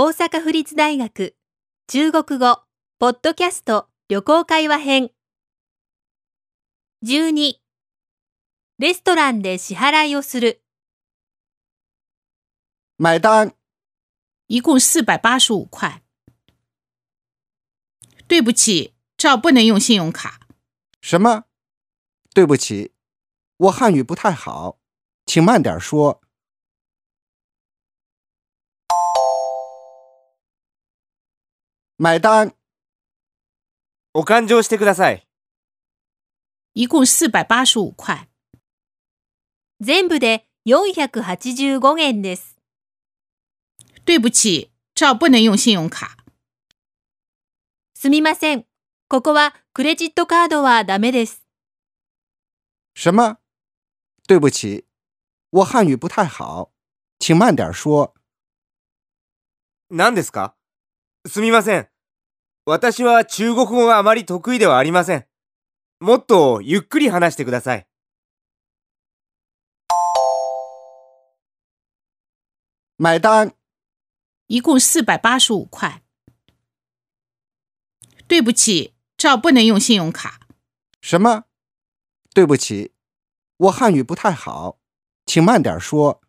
大阪府立大学中国語ポッドキャスト旅行会話編12レストランで支払いをする买单，一共四百八十五块。对不起，这儿不能用信用卡。什么？对不起，我汉语不太好，请慢点说。买单，お勘定してください。一共四百八十五块。全部で485円です。对不起，这儿不能用信用卡。すみません。ここはクレジットカードはダメです。什么？对不起，我汉语不太好，请慢点说。何ですか？すみません。私は中国語があまり得意ではありません。もっとゆっくり話してください。买单，一共四百八十五块。对不起，这儿不能用信用卡。什么？对不起，我汉语不太好，请慢点说。